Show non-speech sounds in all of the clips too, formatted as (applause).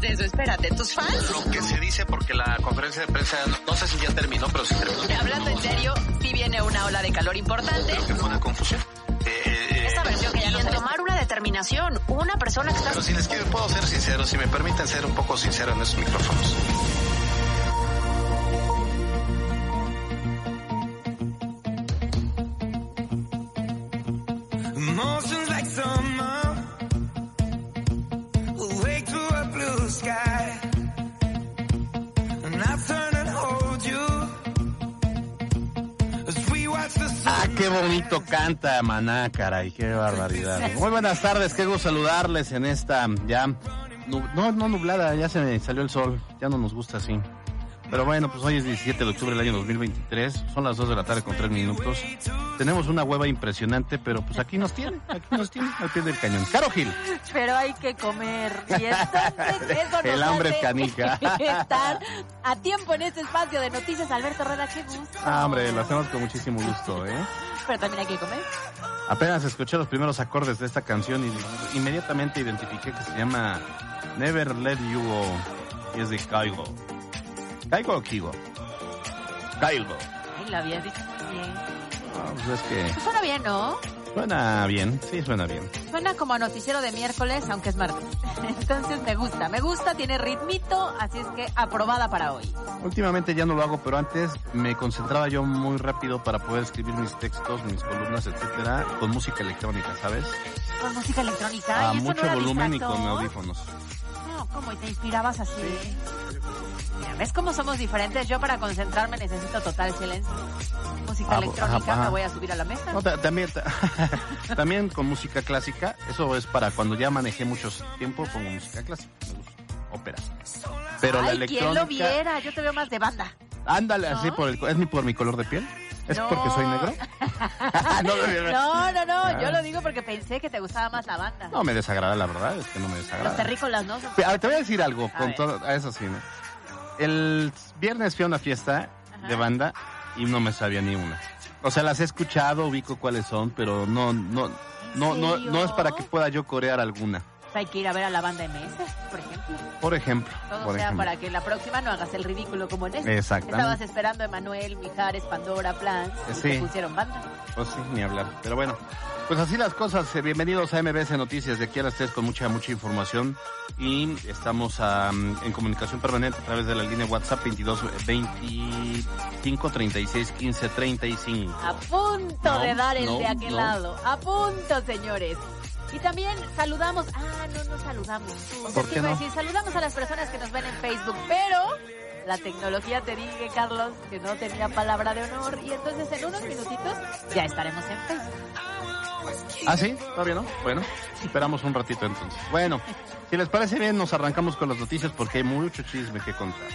no hagas eso, espérate, tus fans... Lo que se dice porque la conferencia de prensa, no sé si ya terminó, pero sí terminó. Hablando en serio, sí viene una ola de calor importante. Creo que fue una confusión. Eh, eh, Esta versión que ya no tomar una determinación, una persona que está... pero si les quiero, puedo ser sincero, si me permiten ser un poco sincero en estos micrófonos. Bonito canta Maná, caray, qué barbaridad. Muy buenas tardes, qué gusto saludarles en esta ya, no, no nublada, ya se me salió el sol, ya no nos gusta así. Pero bueno, pues hoy es 17 de octubre del año 2023, son las 2 de la tarde con 3 minutos. Tenemos una hueva impresionante, pero pues aquí nos tiene, aquí nos tiene, al pie del cañón. Caro Gil, Pero hay que comer. Y entonces eso nos (laughs) El hambre es canica. (laughs) Estar a tiempo en este espacio de noticias. Alberto Rueda, qué gusto. ah, hombre, lo hacemos con muchísimo gusto, ¿eh? Pero también hay que comer. Apenas escuché los primeros acordes de esta canción y inmediatamente identifiqué que se llama Never Let You Go y es de Kaigo. ¿Kaigo o Kigo? Kaigo. Ay, lo habías dicho muy bien. Ah, pues es que Suena bien, ¿no? suena bien, sí suena bien. Suena como a noticiero de miércoles, aunque es martes. (laughs) Entonces me gusta, me gusta, tiene ritmito, así es que aprobada para hoy. Últimamente ya no lo hago, pero antes me concentraba yo muy rápido para poder escribir mis textos, mis columnas, etcétera, con música electrónica, ¿sabes? Con música electrónica. A ¿y eso no mucho era volumen y con audífonos. No, ¿cómo? ¿Y te inspirabas así? Mira, ¿ves cómo somos diferentes? Yo para concentrarme necesito total silencio. Música Ah, electrónica, ajá. me voy a subir a la mesa. No, también, ta- (laughs) también con música clásica, eso es para cuando ya manejé mucho tiempo, pongo música clásica, me gusta, ópera. Pero la Ay, ¿quién electrónica, lo viera? Yo te veo más de banda. Ándale, ¿No? así por el, es mi por mi color de piel, es No. porque soy negro. (laughs) (laughs) no, no, No, Ah. yo lo digo porque pensé que te gustaba más la banda. no me desagrada, la verdad, es que no me Los desagrada. terrícolas, ¿no? Son- te voy a decir algo, A con todo, eso sí, ¿no? El viernes fui a una fiesta Ajá. de banda y no me sabía ni una. O sea, las he escuchado, ubico cuáles son, pero no, no, no, no, no es para que pueda yo corear alguna. Hay que ir a ver a la banda MS, por ejemplo. Por ejemplo, Todo por sea ejemplo. para que la próxima no hagas el ridículo como en este. Exactamente. Estabas esperando a Emanuel, Mijares, Pandora, Plans, y Sí. te pusieron banda. Pues sí, ni hablar. Pero bueno, pues así las cosas. Eh, Bienvenidos a MBS Noticias de aquí a las 3 con mucha, mucha información. Y estamos am, en comunicación permanente a través de la línea WhatsApp 22 25 36 15 35. A punto No, de dar el no, de aquel no. lado. A punto, señores. Y también saludamos. Ah, no, no saludamos. O sea, ¿Por sí qué iba a no? decir, saludamos a las personas que nos ven en Facebook, pero la tecnología te dije, Carlos, que no tenía palabra de honor. Y entonces en unos minutitos ya estaremos en Facebook. ¿Ah, sí? ¿Todavía no? Bueno, esperamos un ratito entonces. Bueno, si les parece bien, nos arrancamos con las noticias porque hay mucho chisme que contar.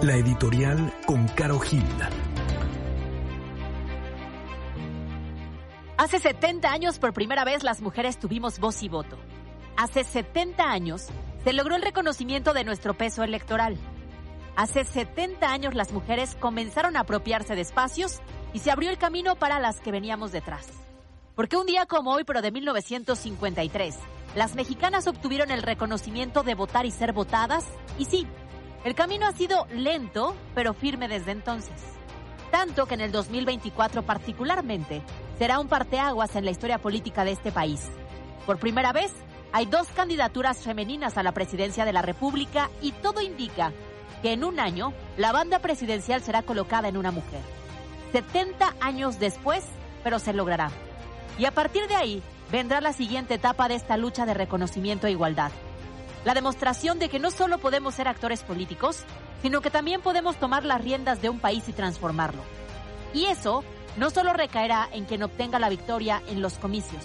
La editorial con Caro Gil. Hace 70 años por primera vez las mujeres tuvimos voz y voto. Hace 70 años se logró el reconocimiento de nuestro peso electoral. Hace 70 años las mujeres comenzaron a apropiarse de espacios y se abrió el camino para las que veníamos detrás. Porque un día como hoy, pero de 1953, las mexicanas obtuvieron el reconocimiento de votar y ser votadas, y sí, el camino ha sido lento, pero firme desde entonces. Tanto que en el 2024 particularmente será un parteaguas en la historia política de este país. Por primera vez, hay dos candidaturas femeninas a la presidencia de la República y todo indica que en un año la banda presidencial será colocada en una mujer. 70 años después, pero se logrará. Y a partir de ahí vendrá la siguiente etapa de esta lucha de reconocimiento e igualdad. La demostración de que no solo podemos ser actores políticos, sino que también podemos tomar las riendas de un país y transformarlo. Y eso no solo recaerá en quien obtenga la victoria en los comicios,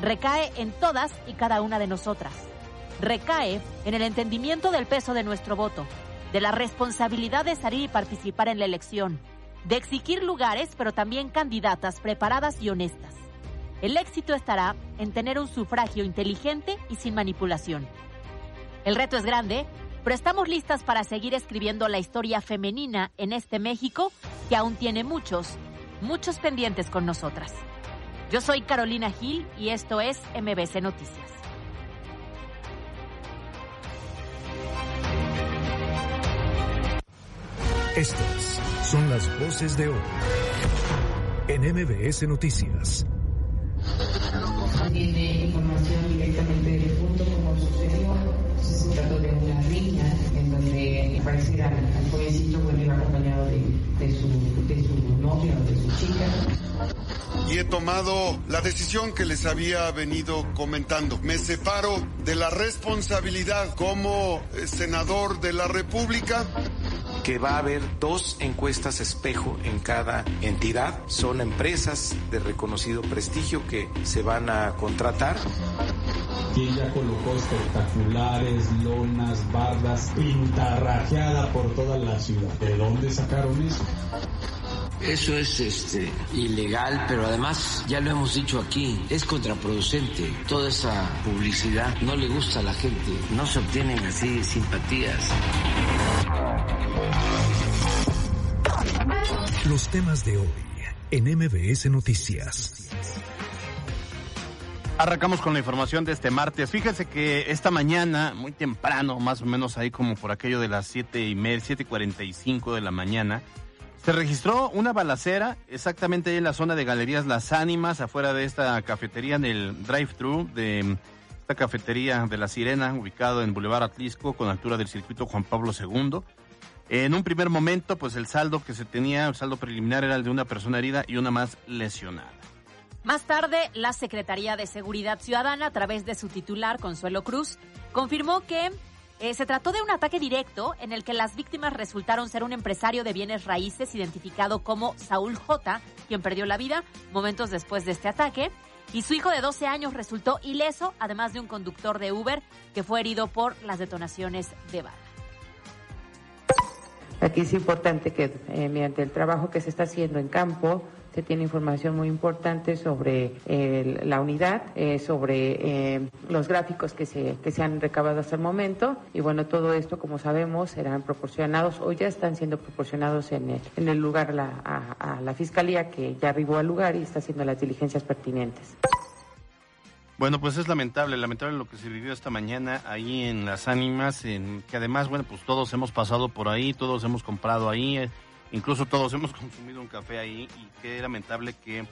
recae en todas y cada una de nosotras. Recae en el entendimiento del peso de nuestro voto, de la responsabilidad de salir y participar en la elección, de exigir lugares, pero también candidatas preparadas y honestas. El éxito estará en tener un sufragio inteligente y sin manipulación. El reto es grande, pero estamos listas para seguir escribiendo la historia femenina en este México que aún tiene muchos, muchos pendientes con nosotras. Yo soy Carolina Gil y esto es MBC Noticias. Estas son las voces de hoy en MBS Noticias. Donde pareciera al jovencito bueno, iba acompañado de, de, su, de su novia o de su chica. y he tomado la decisión que les había venido comentando. Me separo de la responsabilidad como eh, senador de la República. que va a haber dos encuestas espejo en cada entidad. Son empresas de reconocido prestigio que se van a contratar. Quien ya colocó espectaculares, lonas, bardas, pintarrajeada por toda la ciudad. ¿De dónde sacaron eso? Eso es este, ilegal, pero además, ya lo hemos dicho aquí, es contraproducente. Toda esa publicidad no le gusta a la gente, no se obtienen así simpatías. Los temas de hoy en MBS Noticias. Arrancamos con la información de este martes. Fíjense que esta mañana, muy temprano, más o menos ahí como por aquello de las siete y media, siete cuarenta y cinco de la mañana, se registró una balacera exactamente ahí en la zona de Galerías Las Ánimas, afuera de esta cafetería en el drive-thru de esta cafetería de La Sirena, ubicado en Boulevard Atlisco, con altura del circuito Juan Pablo II. En un primer momento, pues el saldo que se tenía, el saldo preliminar era el de una persona herida y una más lesionada. Más tarde, la Secretaría de Seguridad Ciudadana, a través de su titular, Consuelo Cruz, confirmó que eh, se trató de un ataque directo en el que las víctimas resultaron ser un empresario de bienes raíces identificado como Saúl J., quien perdió la vida momentos después de este ataque, y su hijo de 12 años resultó ileso, además de un conductor de Uber que fue herido por las detonaciones de bala. Aquí es importante que eh, mediante el trabajo que se está haciendo en campo, se tiene información muy importante sobre eh, la unidad, eh, sobre eh, los gráficos que se, que se han recabado hasta el momento. Y bueno, todo esto, como sabemos, serán proporcionados o ya están siendo proporcionados en el, en el lugar la- a, a la Fiscalía que ya arribó al lugar y está haciendo las diligencias pertinentes. Bueno, pues es lamentable, lamentable lo que se vivió esta mañana ahí en Las Ánimas, en que además, bueno, pues todos hemos pasado por ahí, todos hemos comprado ahí, incluso todos (laughs) hemos consumido un café ahí y qué lamentable que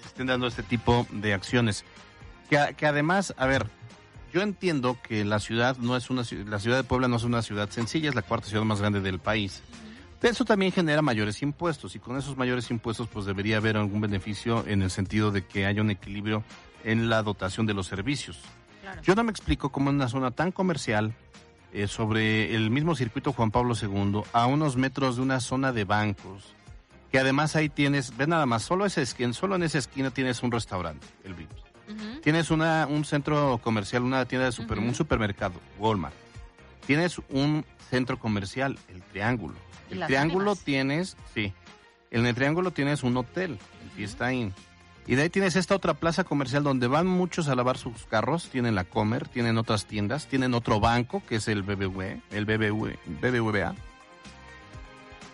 se estén dando este tipo de acciones. Que, además, a ver, yo entiendo que la ciudad no es una la ciudad de Puebla no es una ciudad sencilla, es la cuarta ciudad más grande del país. Eso también genera mayores impuestos y con esos mayores impuestos pues debería haber algún beneficio en el sentido de que haya un equilibrio en la dotación de los servicios. Yo no me explico cómo en una zona tan comercial, eh, sobre el mismo circuito Juan Pablo II, a unos metros de una zona de bancos, que además ahí tienes, ve nada más, solo, esa esquina, solo en esa esquina tienes un restaurante, el Vips. Tienes una, un centro comercial, una tienda de super, un supermercado, Walmart. Tienes un centro comercial, el Triángulo. El Triángulo Ánimas. tienes, sí, en el Triángulo tienes un hotel, el Fiesta Inn. Y de ahí tienes esta otra plaza comercial donde van muchos a lavar sus carros, tienen la Comer, tienen otras tiendas, tienen otro banco que es el BBV, el BBV, BBVA.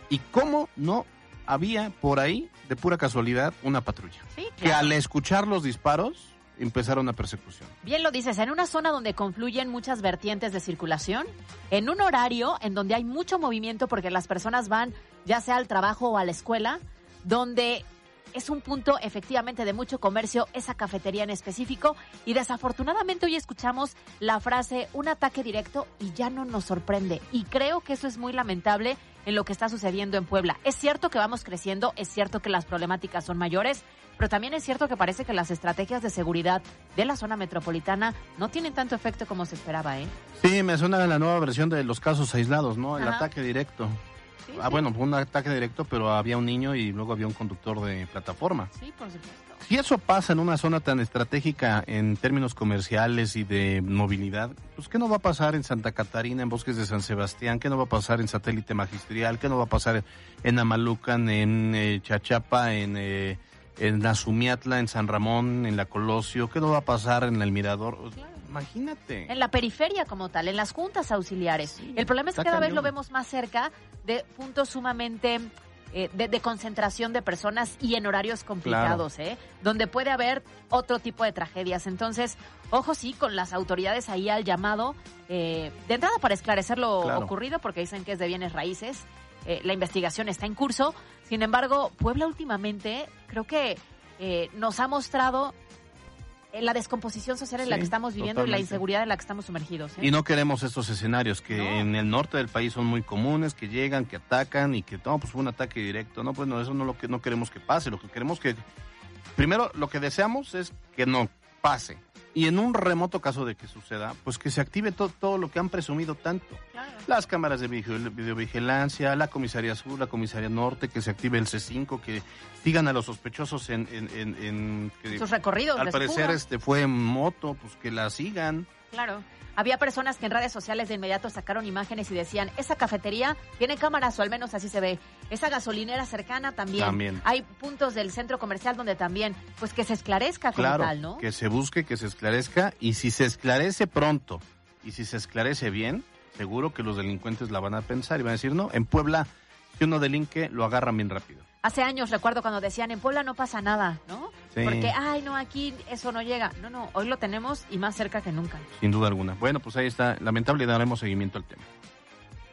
¿Y cómo no había por ahí, de pura casualidad, una patrulla? Sí, Que al escuchar los disparos empezaron una persecución. Bien lo dices, en una zona donde confluyen muchas vertientes de circulación, en un horario en donde hay mucho movimiento porque las personas van ya sea al trabajo o a la escuela, donde es un punto efectivamente de mucho comercio, esa cafetería en específico, y desafortunadamente hoy escuchamos la frase un ataque directo y ya no nos sorprende. Y creo que eso es muy lamentable en lo que está sucediendo en Puebla. Es cierto que vamos creciendo, es cierto que las problemáticas son mayores, pero también es cierto que parece que las estrategias de seguridad de la zona metropolitana no tienen tanto efecto como se esperaba, ¿eh? Sí, me suena la nueva versión de los casos aislados, ¿no? El Ajá. ataque directo. Sí, ah, sí. bueno, fue un ataque directo, pero había un niño y luego había un conductor de plataforma. Sí, por supuesto. Si eso pasa en una zona tan estratégica en términos comerciales y de movilidad, pues ¿qué no va a pasar en Santa Catarina, en Bosques de San Sebastián? ¿Qué no va a pasar en Satélite Magisterial? ¿Qué no va a pasar en Amalucan, en eh, Chachapa, en, eh, en Azumiatla, en San Ramón, en La Colosio? ¿Qué no va a pasar en El Mirador? Imagínate. En la periferia como tal, en las juntas auxiliares. El problema es que cada vez lo vemos más cerca de puntos sumamente eh, de, de concentración de personas y en horarios complicados, ¿eh? Donde puede haber otro tipo de tragedias. Entonces, ojo sí, con las autoridades ahí al llamado, eh, de entrada para esclarecer lo Claro. ocurrido, porque dicen que es de bienes raíces. Eh, la investigación está en curso. Sin embargo, Puebla últimamente creo que eh, nos ha mostrado la descomposición social en la que estamos viviendo y la inseguridad en la que estamos sumergidos. ¿eh? Y no queremos estos escenarios que No. en el norte del país son muy comunes, que llegan, que atacan y que no, pues fue un ataque directo. No, pues no, eso no lo que no queremos que pase. Lo que queremos que primero lo que deseamos es que no pase. Y en un remoto caso de que suceda, pues que se active to- todo lo que han presumido tanto. Las cámaras de vigil- videovigilancia, la comisaría sur, la comisaría norte, que se active el C5, que sigan a los sospechosos en... en, en- en- que Sus recorridos Al parecer este fue en moto, pues que la sigan. Claro. Había personas que en redes sociales de inmediato sacaron imágenes y decían, esa cafetería tiene cámaras o al menos así se ve. Esa gasolinera cercana también. También. Hay puntos del centro comercial donde también, pues que se esclarezca como Claro, tal, ¿no? que se busque, que se esclarezca y si se esclarece pronto y si se esclarece bien, seguro que los delincuentes la van a pensar y van a decir, no, en Puebla, si uno delinque, lo agarran bien rápido. Hace años recuerdo cuando decían, en Puebla no pasa nada, ¿no? Sí. Porque, ay, no, aquí eso no llega. No, no, hoy lo tenemos y más cerca que nunca. Sin duda alguna. Bueno, pues ahí está. Lamentable daremos seguimiento al tema.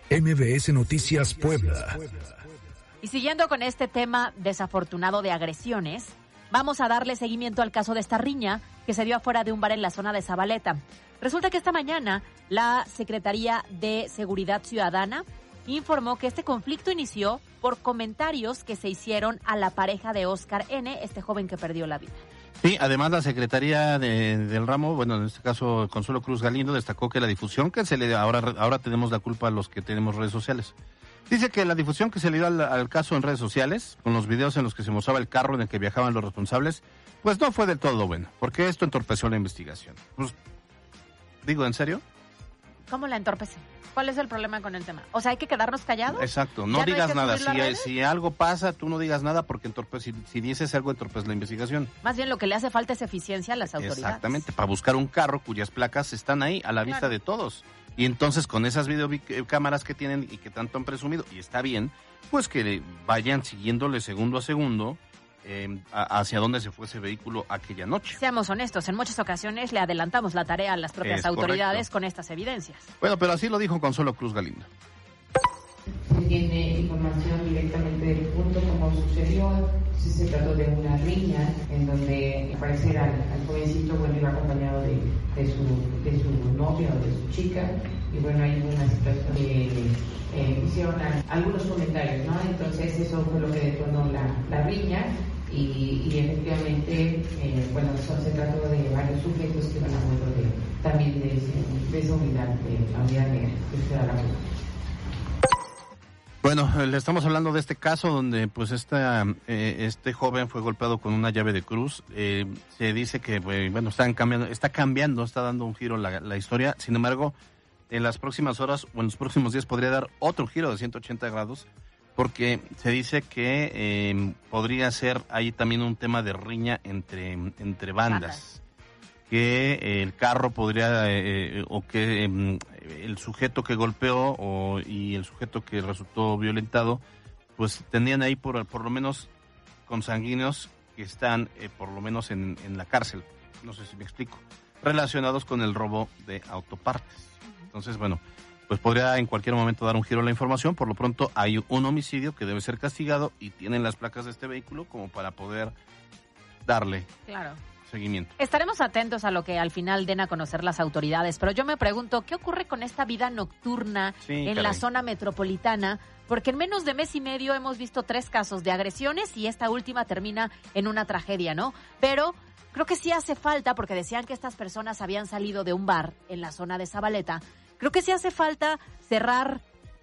MBS Noticias Puebla. Y siguiendo con este tema desafortunado de agresiones, vamos a darle seguimiento al caso de esta riña que se dio afuera de un bar en la zona de Zabaleta. Resulta que esta mañana la Secretaría de Seguridad Ciudadana informó que este conflicto inició por comentarios que se hicieron a la pareja de Oscar N., este joven que perdió la vida. Sí, además la Secretaría de- del Ramo, bueno, en este caso Consuelo Cruz Galindo, destacó que la difusión que se le dio, ahora, ahora tenemos la culpa a los que tenemos redes sociales. Dice que la difusión que se le dio al, al caso en redes sociales, con los videos en los que se mostraba el carro en el que viajaban los responsables, pues no fue del todo bueno, porque esto entorpeció la investigación. Pues, digo, ¿en serio? ¿Cómo la entorpece? ¿Cuál es el problema con el tema? O sea, hay que quedarnos callados. Exacto, ¿Ya no hay digas nada. Si, algo pasa, tú no digas nada porque entorpece, si, si dices algo, entorpece la investigación. Más bien lo que le hace falta es eficiencia a las autoridades. Exactamente, para buscar un carro cuyas placas están ahí a la vista de todos. Y entonces con esas videocámaras que tienen y que tanto han presumido, y está bien, pues que vayan siguiéndole segundo a segundo eh, hacia dónde se fue ese vehículo aquella noche. Seamos honestos, en muchas ocasiones le adelantamos la tarea a las propias Es autoridades correcto. con estas evidencias. Bueno, pero así lo dijo Consuelo Cruz Galindo. Se tiene información directamente del punto como sucedió, si se trató de una riña en donde al parecer al, al jovencito bueno iba acompañado de, de su, de su novia o de su chica y bueno hay una situación que eh, hicieron algunos comentarios, ¿no? Entonces eso fue lo que detonó la, la riña y, y efectivamente, eh, bueno, son, se trató de varios sujetos que iban a bordo de, también de, de esa unidad, de la unidad Cruz. Bueno, eh, le estamos hablando de este caso donde pues esta, eh, este joven fue golpeado con una llave de cruz. Eh, se dice que eh, bueno están cambiando, está cambiando, está dando un giro la, la historia. Sin embargo, en las próximas horas o en los próximos días podría dar otro giro de 180 grados porque se dice que eh, podría ser ahí también un tema de riña entre, entre bandas. Que eh, el carro podría, eh, eh, o que em, el sujeto que golpeó o, y el sujeto que resultó violentado, pues tenían ahí por, por lo menos consanguíneos que están eh, por lo menos en, en la cárcel. No sé si me explico. Relacionados con el robo de autopartes. Entonces, bueno, pues podría en cualquier momento dar un giro a la información. Por lo pronto hay un homicidio que debe ser castigado y tienen las placas de este vehículo como para poder darle Claro. seguimiento. Estaremos atentos a lo que al final den a conocer las autoridades, pero yo me pregunto, ¿qué ocurre con esta vida nocturna Sí, en caray. la zona metropolitana? Porque en menos de mes y medio hemos visto tres casos de agresiones y esta última termina en una tragedia, ¿no? Pero creo que sí hace falta, porque decían que estas personas habían salido de un bar en la zona de Zabaleta, creo que sí hace falta cerrar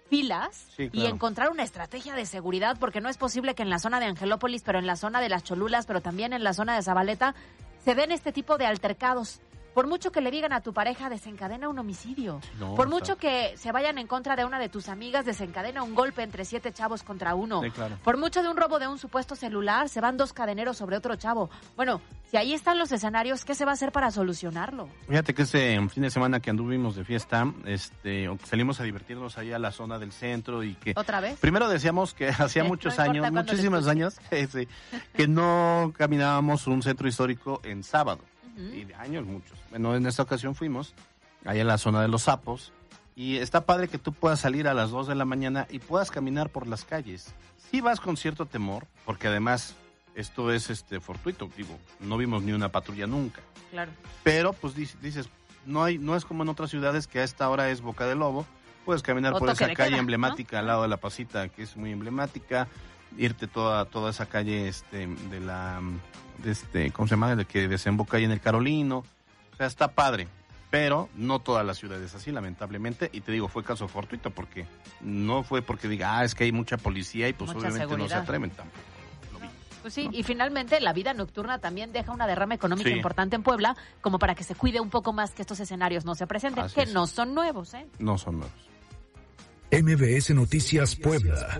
filas Sí, y encontrar una estrategia de seguridad, porque no es posible que en la zona de Angelópolis, pero en la zona de las Cholulas, pero también en la zona de Zabaleta, se den este tipo de altercados. Por mucho que le digan a tu pareja, desencadena un homicidio. no, Por mucho que se vayan en contra de una de tus amigas, desencadena un golpe entre siete chavos contra uno. Sí, claro. Por mucho de un robo de un supuesto celular, se van dos cadeneros sobre otro chavo. Bueno, si ahí están los escenarios, ¿qué se va a hacer para solucionarlo? Fíjate que ese fin de semana que anduvimos de fiesta, este, salimos a divertirnos ahí a la zona del centro y que ¿Otra vez? primero decíamos que (laughs) hacía muchos no años, muchísimos años, (laughs) que no caminábamos un centro histórico en sábado. Y de años muchos. Bueno, en esta ocasión fuimos allá en la zona de los sapos y está padre que tú puedas salir a las 2 de la mañana y puedas caminar por las calles. Sí vas con cierto temor, porque además esto es este fortuito, digo, no vimos ni una patrulla nunca. Claro. Pero pues dic- dices, no hay no es como en otras ciudades que a esta hora es Boca de Lobo. Puedes caminar O por esa calle queda, ¿no? emblemática al lado de la Pasita, que es muy emblemática, irte toda toda esa calle este de la de este, ¿cómo se llama? De que desemboca ahí en el Carolino. O sea, está padre, pero no toda la ciudad es así, lamentablemente, y te digo, fue caso fortuito porque no fue porque diga, ah, es que hay mucha policía y pues Mucha obviamente no se atreven tampoco. Pues sí, y finalmente la vida nocturna también deja una derrama económica Sí. importante en Puebla, como para que se cuide un poco más que estos escenarios no se presenten, Así que es. no son nuevos, ¿eh? No son nuevos. MBS Noticias Puebla.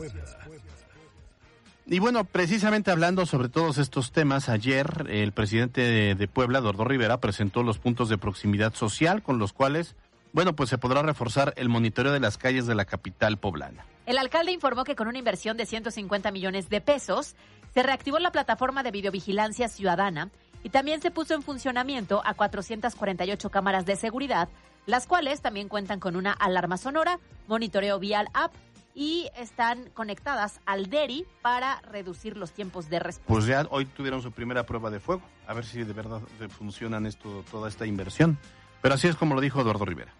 Y bueno, precisamente hablando sobre todos estos temas, ayer el presidente de, Puebla, Eduardo Rivera, presentó los puntos de proximidad social con los cuales, bueno, pues se podrá reforzar el monitoreo de las calles de la capital poblana. El alcalde informó que con una inversión de 150 millones de pesos se reactivó la plataforma de videovigilancia ciudadana y también se puso en funcionamiento a 448 cámaras de seguridad, las cuales también cuentan con una alarma sonora, monitoreo vial app y están conectadas al DERI para reducir los tiempos de respuesta. Pues ya hoy tuvieron su primera prueba de fuego, a ver si de verdad funcionan esto, toda esta inversión. Pero así es como lo dijo Eduardo Rivera.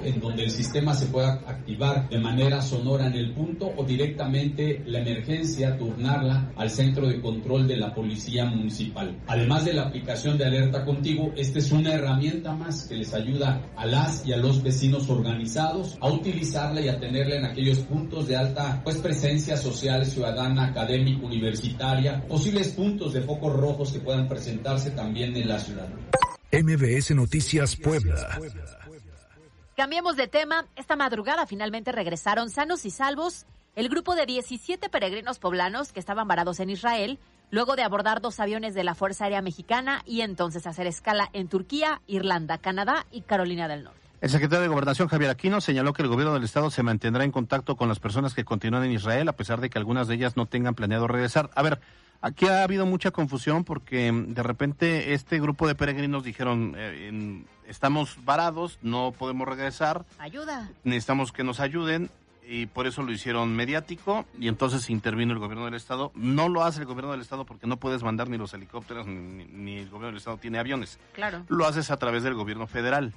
En donde el sistema se pueda activar de manera sonora en el punto o directamente la emergencia turnarla al centro de control de la policía municipal. Además de la aplicación de alerta contigo, esta es una herramienta más que les ayuda a las y a los vecinos organizados a utilizarla y a tenerla en aquellos puntos de alta pues presencia social, ciudadana, académica, universitaria, posibles puntos de focos rojos que puedan presentarse también en la ciudad. MBS Noticias Puebla. Cambiemos de tema. Esta madrugada finalmente regresaron sanos y salvos el grupo de 17 peregrinos poblanos que estaban varados en Israel, luego de abordar dos aviones de la Fuerza Aérea Mexicana y entonces hacer escala en Turquía, Irlanda, Canadá y Carolina del Norte. El secretario de Gobernación, Javier Aquino, señaló que el gobierno del Estado se mantendrá en contacto con las personas que continúan en Israel, a pesar de que algunas de ellas no tengan planeado regresar. A ver, aquí ha habido mucha confusión porque mm, de repente este grupo de peregrinos dijeron, eh, en- estamos varados, no podemos regresar, Ayuda. necesitamos que nos ayuden y por eso lo hicieron mediático y entonces intervino el gobierno del estado. No lo hace el gobierno del estado porque no puedes mandar ni los helicópteros ni, ni el gobierno del estado tiene aviones. Claro. Lo haces a través del gobierno federal.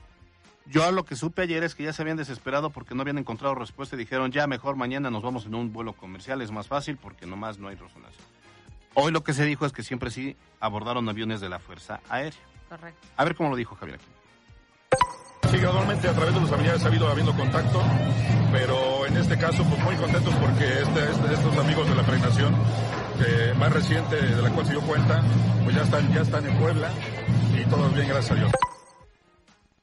Yo lo que supe ayer es que ya se habían desesperado porque no habían encontrado respuesta y dijeron ya mejor mañana nos vamos en un vuelo comercial, es más fácil porque nomás no hay resonancia. Hoy lo que se dijo es que siempre sí abordaron aviones de la Fuerza Aérea. Correcto. A ver cómo lo dijo Javier aquí. Sí, gradualmente a través de los familiares ha habido habiendo contacto, pero en este caso pues muy contentos porque este- este- estos amigos de la peregrinación eh, más reciente de la cual se dio cuenta, pues ya están, ya están en Puebla y todo bien, gracias a Dios.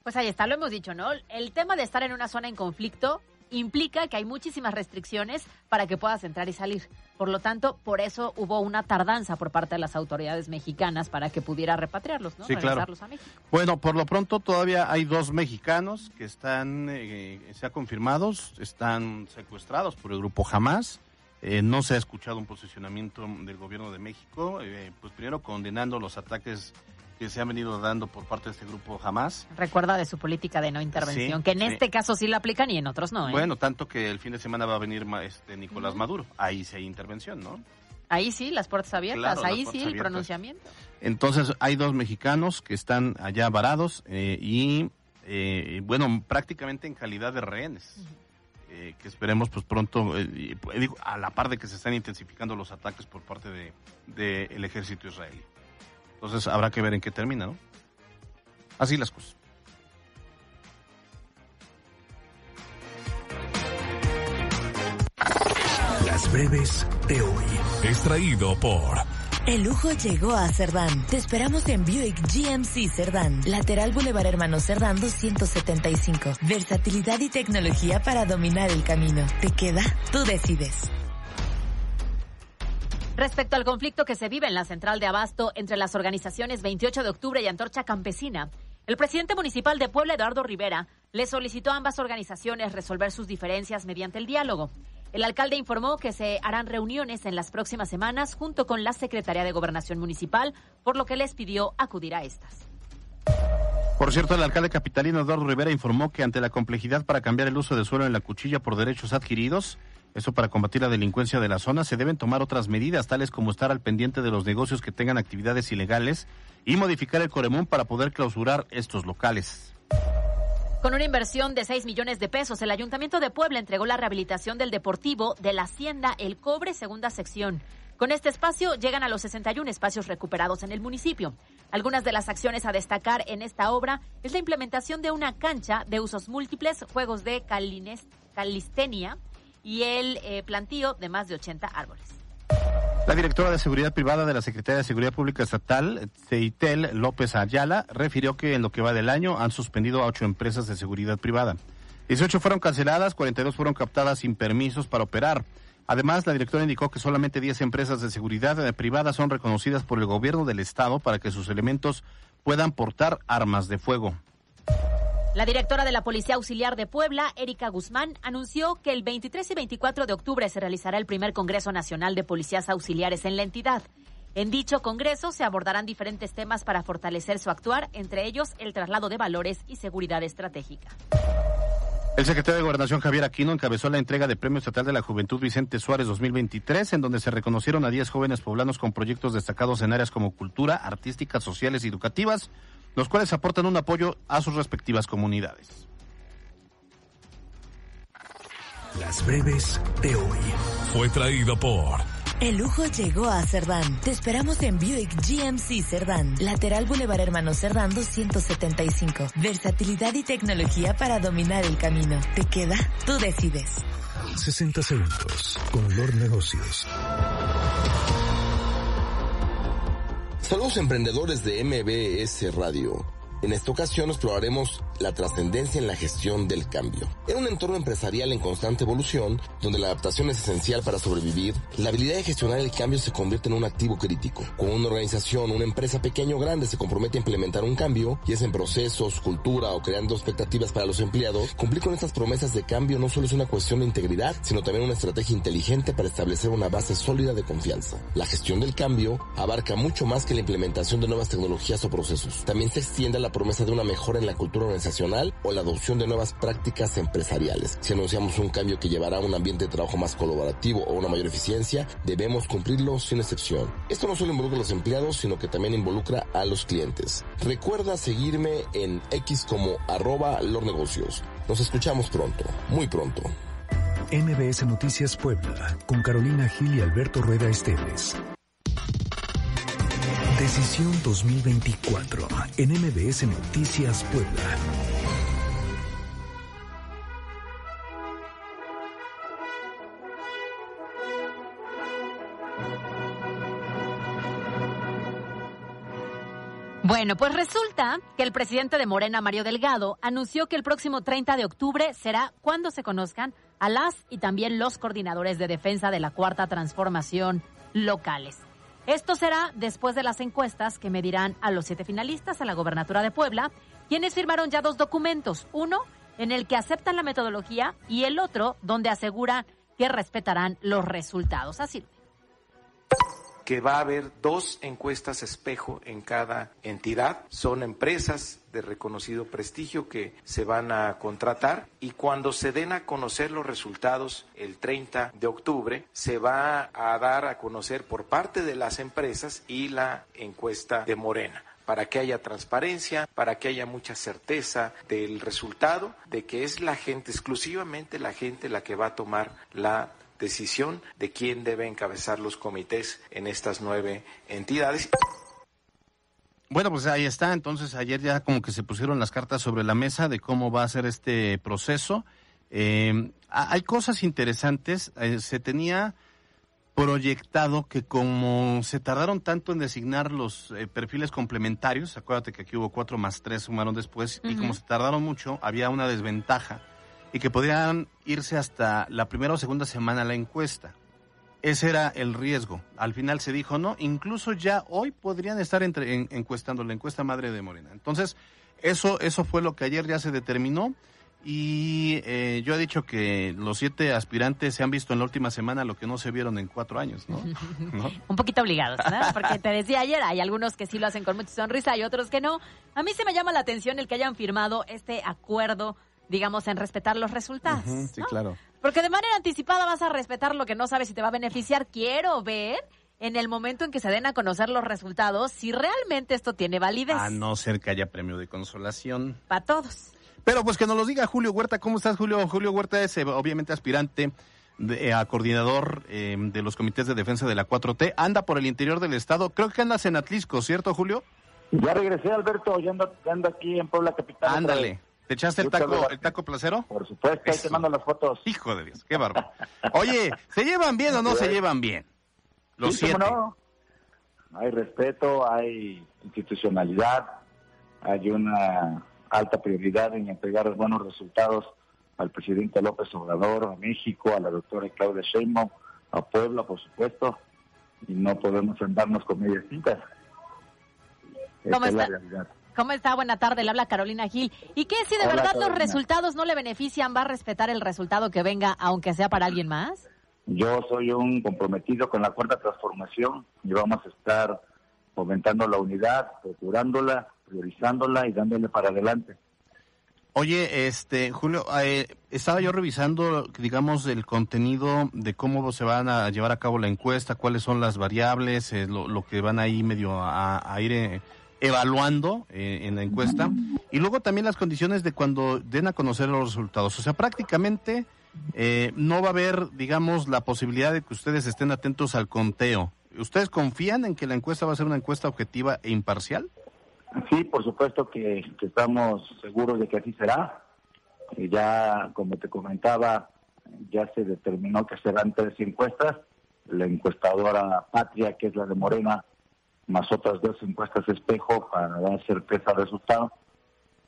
Pues ahí está, lo hemos dicho, ¿no? El tema de estar en una zona en conflicto implica que hay muchísimas restricciones para que puedas entrar y salir. Por lo tanto, por eso hubo una tardanza por parte de las autoridades mexicanas para que pudiera repatriarlos, ¿no? Sí, claro. A México. Bueno, por lo pronto todavía hay dos mexicanos que están, eh, se ha confirmados, están secuestrados por el grupo Hamas. Eh, no se ha escuchado un posicionamiento del gobierno de México, eh, pues primero condenando los ataques que se han venido dando por parte de este grupo Hamas. Recuerda de su política de no intervención, Sí, que en sí. este caso sí la aplican y en otros no, ¿eh? Bueno, tanto que el fin de semana va a venir este Nicolás Maduro. Ahí sí hay intervención, ¿no? Ahí sí, las puertas abiertas, Claro, ahí puertas sí el pronunciamiento. Entonces hay dos mexicanos que están allá varados eh, y, eh, bueno, prácticamente en calidad de rehenes. Eh, que esperemos pues pronto, pues, digo, a la par de que se están intensificando los ataques por parte del de, el ejército israelí. Entonces habrá que ver en qué termina, ¿no? Así las cosas. Las breves de hoy. Extraído por El lujo llegó a Cerdán. Te esperamos en Buick GMC Cerdán. Lateral Boulevard Hermano Cerdán 275. Versatilidad y tecnología para dominar el camino. ¿Te queda? Tú decides. Respecto al conflicto que se vive en la central de Abasto entre las organizaciones 28 de octubre y Antorcha Campesina, el presidente municipal de Puebla, Eduardo Rivera, le solicitó a ambas organizaciones resolver sus diferencias mediante el diálogo. El alcalde informó que se harán reuniones en las próximas semanas junto con la Secretaría de Gobernación Municipal, por lo que les pidió acudir a estas. Por cierto, el alcalde capitalino Eduardo Rivera informó que ante la complejidad para cambiar el uso de suelo en la cuchilla por derechos adquiridos, eso para combatir la delincuencia de la zona, se deben tomar otras medidas, tales como estar al pendiente de los negocios que tengan actividades ilegales y modificar el Coremón para poder clausurar estos locales. Con una inversión de 6 millones de pesos, el Ayuntamiento de Puebla entregó la rehabilitación del Deportivo de la Hacienda El Cobre, segunda sección. Con este espacio llegan a los 61 espacios recuperados en el municipio. Algunas de las acciones a destacar en esta obra es la implementación de una cancha de usos múltiples, juegos de calines- calistenia y el eh, plantío de más de 80 árboles. La directora de Seguridad Privada de la Secretaría de Seguridad Pública Estatal, Ceitel López Ayala, refirió que en lo que va del año han suspendido a ocho empresas de seguridad privada. 18 fueron canceladas, 42 fueron captadas sin permisos para operar. Además, la directora indicó que solamente 10 empresas de seguridad eh, privada son reconocidas por el gobierno del estado para que sus elementos puedan portar armas de fuego. La directora de la Policía Auxiliar de Puebla, Erika Guzmán, anunció que el 23 y 24 de octubre se realizará el primer Congreso Nacional de Policías Auxiliares en la entidad. En dicho congreso se abordarán diferentes temas para fortalecer su actuar, entre ellos el traslado de valores y seguridad estratégica. El secretario de Gobernación Javier Aquino encabezó la entrega de Premio Estatal de la Juventud Vicente Suárez 2023, en donde se reconocieron a 10 jóvenes poblanos con proyectos destacados en áreas como cultura, artísticas, sociales y educativas, los cuales aportan un apoyo a sus respectivas comunidades. Las breves de hoy. fue traído por El lujo llegó a Cerdán. Te esperamos en Buick GMC Cerdán. Lateral Boulevard Hermano Cerdán 275. Versatilidad y tecnología para dominar el camino. ¿Te queda? Tú decides. 60 segundos con Lord Negocios. Saludos emprendedores de MBS Radio. En esta ocasión exploraremos la trascendencia en la gestión del cambio. En un entorno empresarial en constante evolución, donde la adaptación es esencial para sobrevivir, la habilidad de gestionar el cambio se convierte en un activo crítico. Cuando una organización, una empresa pequeña o grande se compromete a implementar un cambio, y es en procesos, cultura o creando expectativas para los empleados, cumplir con estas promesas de cambio no solo es una cuestión de integridad, sino también una estrategia inteligente para establecer una base sólida de confianza. La gestión del cambio abarca mucho más que la implementación de nuevas tecnologías o procesos. También se extiende a la promesa de una mejora en la cultura organizacional o la adopción de nuevas prácticas empresariales. Si anunciamos un cambio que llevará a un ambiente de trabajo más colaborativo o una mayor eficiencia, debemos cumplirlo sin excepción. Esto no solo involucra a los empleados, sino que también involucra a los clientes. Recuerda seguirme en X como arroba lornegocios. Nos escuchamos pronto, muy pronto. MBS Noticias Puebla, con Carolina Gil y Alberto Rueda Esteves. Decisión 2024 en MBS Noticias Puebla. Bueno, pues resulta que el presidente de Morena, Mario Delgado, anunció que el próximo 30 de octubre será cuando se conozcan a las y también los coordinadores de defensa de la Cuarta Transformación locales. Esto será después de las encuestas que medirán a los siete finalistas a la gobernatura de Puebla, quienes firmaron ya dos documentos, uno en el que aceptan la metodología y el otro donde asegura que respetarán los resultados. Así. Que va a haber dos encuestas espejo en cada entidad. Son empresas de reconocido prestigio que se van a contratar y cuando se den a conocer los resultados el 30 de octubre se va a dar a conocer por parte de las empresas y la encuesta de Morena para que haya transparencia, para que haya mucha certeza del resultado, de que es la gente, exclusivamente la gente la que va a tomar la decisión de quién debe encabezar los comités en estas nueve entidades. Bueno, pues ahí está. Entonces ayer ya como que se pusieron las cartas sobre la mesa de cómo va a ser este proceso. Eh, hay cosas interesantes. Eh, se tenía proyectado que como se tardaron tanto en designar los eh, perfiles complementarios, acuérdate que aquí hubo cuatro más tres sumaron después, y como se tardaron mucho, había una desventaja y que podrían irse hasta la primera o segunda semana la encuesta. Ese era el riesgo. Al final se dijo no, incluso ya hoy podrían estar entre, en- encuestando la encuesta madre de Morena. Entonces, eso, eso fue lo que ayer ya se determinó. Y eh, yo he dicho que los siete aspirantes se han visto en la última semana lo que no se vieron en cuatro años, ¿no? (laughs) ¿No? Un poquito obligados, ¿no? Porque te decía ayer, hay algunos que sí lo hacen con mucha sonrisa y otros que no. A mí se me llama la atención el que hayan firmado este acuerdo, digamos, en respetar los resultados. Sí, ¿no? claro. Porque de manera anticipada vas a respetar lo que no sabes si te va a beneficiar. Quiero ver en el momento en que se den a conocer los resultados si realmente esto tiene validez A no ser que haya premio de consolación. para todos. Pero pues que nos lo diga Julio Huerta. ¿Cómo estás, Julio? Julio Huerta es eh, obviamente aspirante de- eh, a coordinador eh, de los comités de defensa de la 4T. Anda por el interior del estado. Creo que andas en Atlisco, ¿cierto, Julio? Ya regresé, Alberto, ya ando, ya ando aquí en Puebla Capital. Ándale. ¿Te echaste el taco, el taco placero? Por supuesto, ahí te mando las fotos. Hijo de Dios, qué bárbaro. Oye, ¿se llevan bien o no se llevan bien? Los Sí, siete. no. Hay respeto, hay institucionalidad, hay una alta prioridad en entregar buenos resultados al presidente López Obrador, a México, a la doctora Claudia Sheinbaum, a Puebla, por supuesto, y no podemos andarnos con medias tintas. Esa ¿Cómo es la realidad. ¿Cómo está? Buena tarde, le habla Carolina Gil. ¿Y qué si de Hola, verdad los resultados no le benefician? ¿Va a respetar el resultado que venga, aunque sea para alguien más? Yo soy un comprometido con la cuarta transformación y vamos a estar fomentando la unidad, procurándola, priorizándola y dándole para adelante. Oye, este, Julio, eh, estaba yo revisando, digamos, el contenido de cómo se van a llevar a cabo la encuesta, cuáles son las variables, eh, lo, lo que van ahí medio a, a ir eh, evaluando eh, en la encuesta, y luego también las condiciones de cuando den a conocer los resultados. O sea, prácticamente eh, no va a haber, digamos, la posibilidad de que ustedes estén atentos al conteo. ¿Ustedes confían en que la encuesta va a ser una encuesta objetiva e imparcial? Sí, por supuesto que, estamos seguros de que así será. Y ya, como te comentaba, ya se determinó que serán tres encuestas. La encuestadora Patria, que es la de Morena, más otras dos encuestas espejo para dar certeza al resultado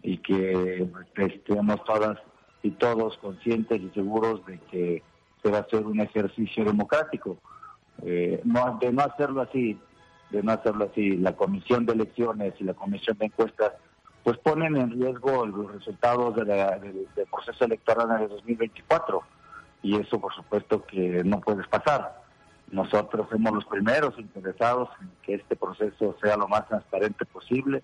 y que estemos todas y todos conscientes y seguros de que se va a hacer un ejercicio democrático. Eh, de no hacerlo así, de no hacerlo así, la comisión de elecciones y la comisión de encuestas pues ponen en riesgo los resultados de la- del proceso electoral en el 2024 y eso por supuesto que no puede pasar. Nosotros somos los primeros interesados en que este proceso sea lo más transparente posible,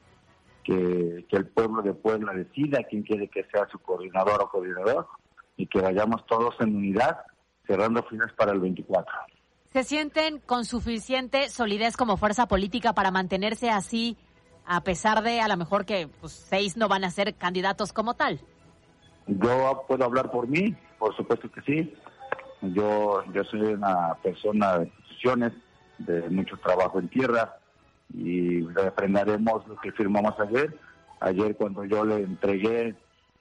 que, que el pueblo de Puebla decida quién quiere que sea su coordinador o coordinador y que vayamos todos en unidad cerrando filas para el 24. ¿Se sienten con suficiente solidez como fuerza política para mantenerse así, a pesar de a lo mejor que pues, seis no van a ser candidatos como tal? Yo puedo hablar por mí, por supuesto que sí. Yo, yo soy una persona de instituciones, de mucho trabajo en tierra y refrendaremos lo que firmamos ayer. Ayer cuando yo le entregué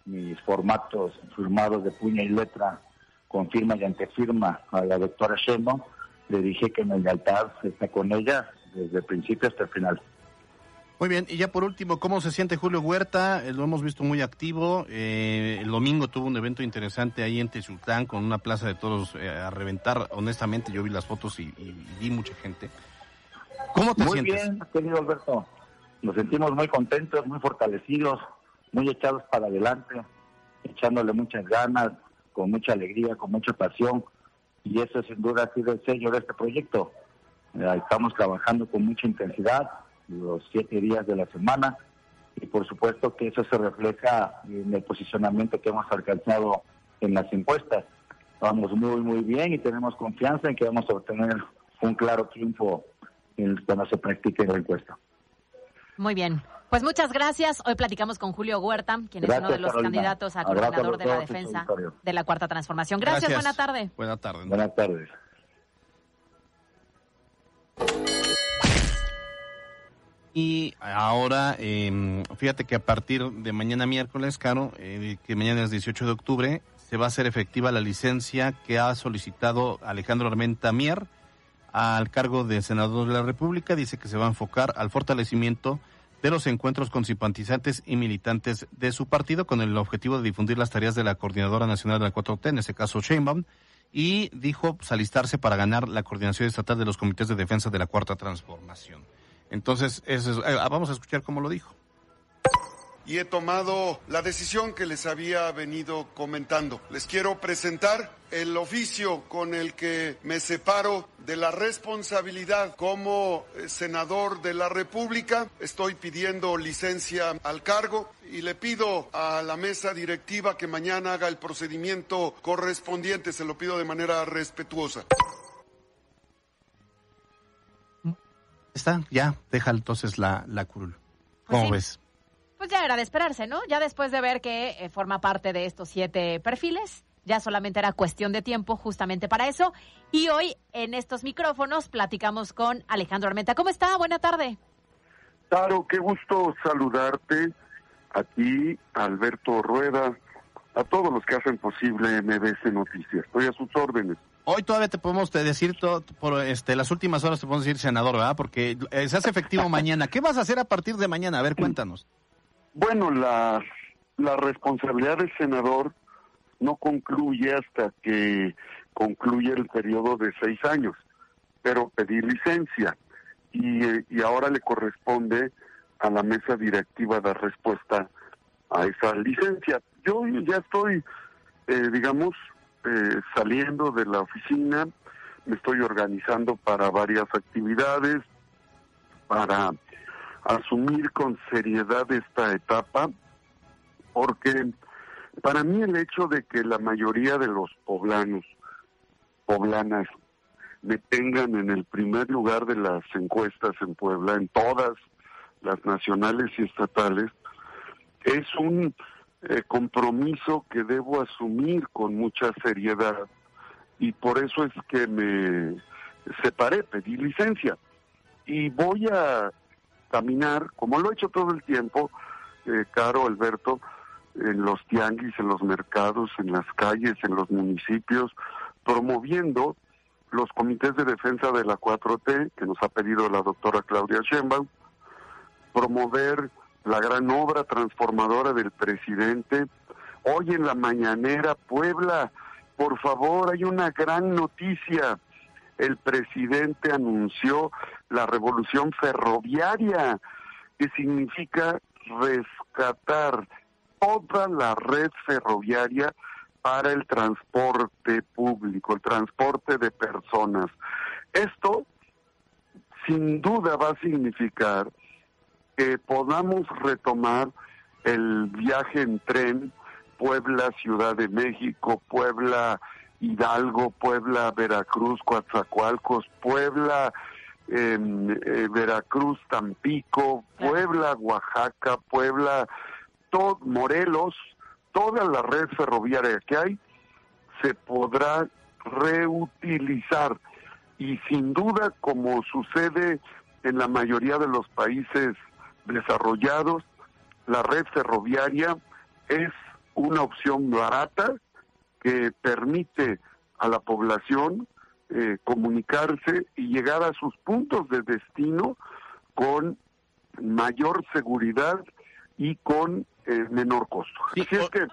mis formatos firmados de puño y letra con firma y antefirma a la doctora Sheinbaum, le dije que mi lealtad está con ella desde el principio hasta el final. Muy bien, y ya por último, ¿cómo se siente Julio Huerta? Eh, lo hemos visto muy activo. eh, el domingo tuvo un evento interesante ahí en Tezultán con una plaza de toros eh, a reventar. Honestamente, yo vi las fotos y, y- y vi mucha gente. ¿Cómo te muy sientes? bien, querido Alberto. Nos sentimos muy contentos, muy fortalecidos, muy echados para adelante, echándole muchas ganas, con mucha alegría, con mucha pasión. Y eso sin duda ha sido el sello de este proyecto. Eh, estamos trabajando con mucha intensidad los siete días de la semana y por supuesto que eso se refleja en el posicionamiento que hemos alcanzado en las encuestas. Vamos muy, muy bien y tenemos confianza en que vamos a obtener un claro triunfo en- cuando se practique la encuesta. Muy bien. Pues muchas gracias. Hoy platicamos con Julio Huerta, quien es uno Gracias, de los Carolina. candidatos a coordinador de la defensa de la Cuarta Transformación. Gracias, buena tarde. Buena tarde. Buenas tardes. Y ahora, eh, fíjate que a partir de mañana miércoles, Caro, eh, que mañana es 18 de octubre, se va a hacer efectiva la licencia que ha solicitado Alejandro Armenta Mier al cargo de senador de la República. Dice que se va a enfocar al fortalecimiento de los encuentros con simpatizantes y militantes de su partido con el objetivo de difundir las tareas de la Coordinadora Nacional de la 4T, en este caso Sheinbaum, y dijo pues, alistarse para ganar la coordinación estatal de los comités de defensa de la Cuarta Transformación. Entonces, eso es- eh, vamos a escuchar cómo lo dijo. y he tomado la decisión que les había venido comentando. Les quiero presentar el oficio con el que me separo de la responsabilidad como eh, senador de la República. Estoy pidiendo licencia al cargo y le pido a la mesa directiva que mañana haga el procedimiento correspondiente. Se lo pido de manera respetuosa. Está, ya, deja entonces la, la curul. Pues ¿Cómo sí. ves? Pues ya era de esperarse, ¿no? Ya después de ver que eh, forma parte de estos siete perfiles, ya solamente era cuestión de tiempo justamente para eso. Y hoy en estos micrófonos platicamos con Alejandro Armenta. ¿Cómo está? Buena tarde. Caro, qué gusto saludarte a ti, a Alberto Rueda, a todos los que hacen posible MBC Noticias. Estoy a sus órdenes. Hoy todavía te podemos decir, to- por este, las últimas horas te podemos decir senador, ¿verdad? Porque eh, se hace efectivo mañana. ¿Qué vas a hacer a partir de mañana? A ver, cuéntanos. Bueno, la, la responsabilidad del senador no concluye hasta que concluye el periodo de seis años, pero pedir licencia y, y ahora le corresponde a la mesa directiva dar respuesta a esa licencia. Yo ya estoy, eh, digamos, eh, saliendo de la oficina, me estoy organizando para varias actividades, para asumir con seriedad esta etapa, porque para mí el hecho de que la mayoría de los poblanos, poblanas, me tengan en el primer lugar de las encuestas en Puebla, en todas las nacionales y estatales, es un eh, compromiso que debo asumir con mucha seriedad. Y por eso es que me separé, pedí licencia. Y voy a caminar, como lo he hecho todo el tiempo, eh, Caro, Alberto, en los tianguis, en los mercados, en las calles, en los municipios, promoviendo los comités de defensa de la 4T, que nos ha pedido la doctora Claudia Sheinbaum, promover la gran obra transformadora del presidente. Hoy en la mañanera, Puebla, por favor, hay una gran noticia. El presidente anunció la revolución ferroviaria, que significa rescatar toda la red ferroviaria para el transporte público, el transporte de personas. Esto sin duda va a significar que podamos retomar el viaje en tren Puebla, Ciudad de México, Puebla, Hidalgo, Puebla, Veracruz, Coatzacoalcos, Puebla, eh, eh, Veracruz, Tampico, Puebla, Oaxaca, Puebla, todo, Morelos, toda la red ferroviaria que hay se podrá reutilizar. Y sin duda como sucede en la mayoría de los países desarrollados, la red ferroviaria es una opción barata que permite a la población eh, comunicarse y llegar a sus puntos de destino con mayor seguridad y con eh, menor costo. Así es que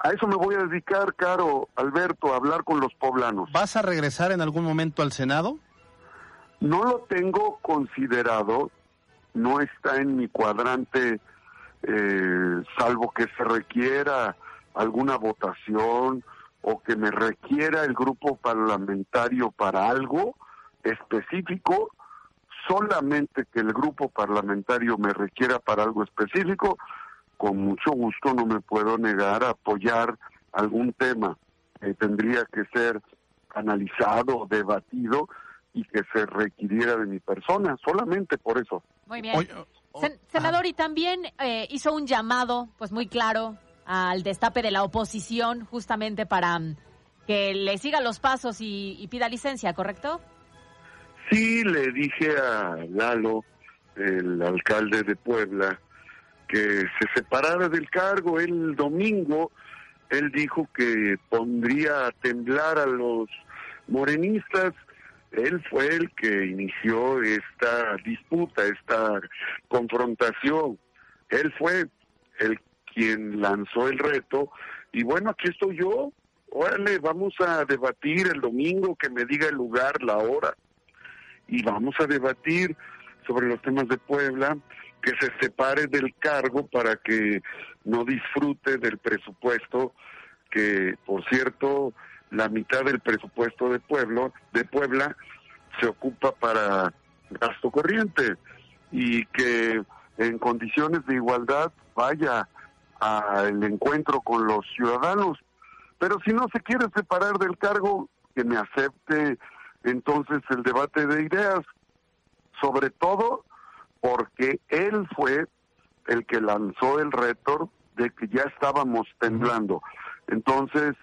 a eso me voy a dedicar, Caro Alberto, a hablar con los poblanos. ¿Vas a regresar en algún momento al Senado? No lo tengo considerado, no está en mi cuadrante, eh, salvo que se requiera alguna votación o que me requiera el grupo parlamentario para algo, específico, solamente que el grupo parlamentario me requiera para algo específico, con mucho gusto no me puedo negar a apoyar algún tema que tendría que ser analizado, debatido y que se requiriera de mi persona, solamente por eso. Muy bien. Sen- senador, y también eh, hizo un llamado, pues muy claro, al destape de la oposición, justamente para mm, que le siga los pasos y, y pida licencia, ¿correcto? Sí, le dije a Lalo, el alcalde de Puebla, que se separara del cargo. El domingo, él dijo que pondría a temblar a los morenistas. Él fue el que inició esta disputa, esta confrontación. Él fue el quien lanzó el reto. Y bueno, aquí estoy yo. Órale, vamos a debatir el domingo, que me diga el lugar, la hora y vamos a debatir sobre los temas de Puebla, que se separe del cargo para que no disfrute del presupuesto, que por cierto, la mitad del presupuesto de Pueblo, de Puebla se ocupa para gasto corriente y que en condiciones de igualdad vaya al encuentro con los ciudadanos. Pero si no se quiere separar del cargo, que me acepte entonces el debate de ideas, sobre todo porque él fue el que lanzó el reto de que ya estábamos temblando. Entonces,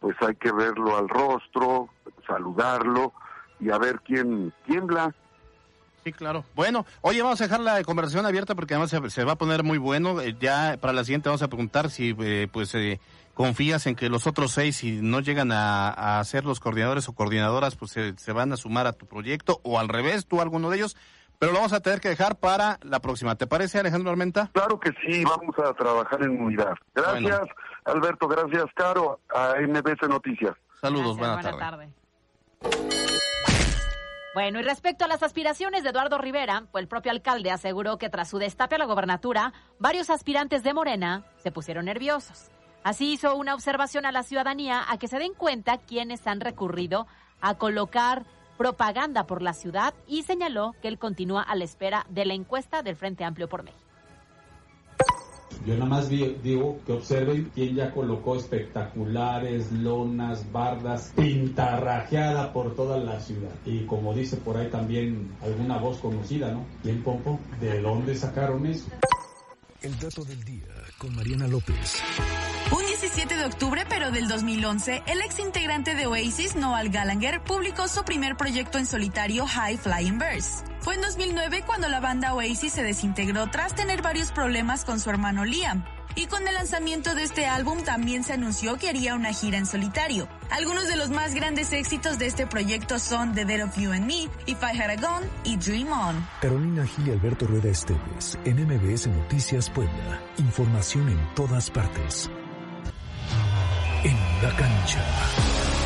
pues hay que verlo al rostro, saludarlo y a ver quién tiembla. Sí, claro. Bueno, oye, vamos a dejar la conversación abierta porque además se, va a poner muy bueno. Eh, ya para la siguiente vamos a preguntar si eh, pues eh, confías en que los otros seis, si no llegan a, a ser los coordinadores o coordinadoras, pues se van a sumar a tu proyecto o al revés, tú alguno de ellos. Pero lo vamos a tener que dejar para la próxima. ¿Te parece, Alejandro Armenta? Claro que sí, vamos a trabajar en unidad. Gracias, Alberto, gracias, Caro, a MBC Noticias. Saludos, Gracias, buena buena tarde. Bueno, y respecto a las aspiraciones de Eduardo Rivera, pues el propio alcalde aseguró que tras su destape a la gobernatura, varios aspirantes de Morena se pusieron nerviosos. Así hizo una observación a la ciudadanía a que se den cuenta quienes han recurrido a colocar propaganda por la ciudad y señaló que él continúa a la espera de la encuesta del Frente Amplio por México. Yo nada más digo que observen quién ya colocó espectaculares, lonas, bardas, pintarrajeada por toda la ciudad. Y como dice por ahí también alguna voz conocida, ¿no? ¿Quién, Pompo? ¿De dónde sacaron eso? El dato del día con Mariana López. Un 17 de octubre, pero del 2011, el ex integrante de Oasis, Noel Gallagher, publicó su primer proyecto en solitario, High Flying Birds. Fue en 2009 cuando la banda Oasis se desintegró tras tener varios problemas con su hermano Liam. Y con el lanzamiento de este álbum también se anunció que haría una gira en solitario. Algunos de los más grandes éxitos de este proyecto son The Dead of You and Me, If I Had a Gun y Dream On. Carolina Gil y Alberto Rueda Esteves en MBS Noticias Puebla. Información en todas partes. En la cancha.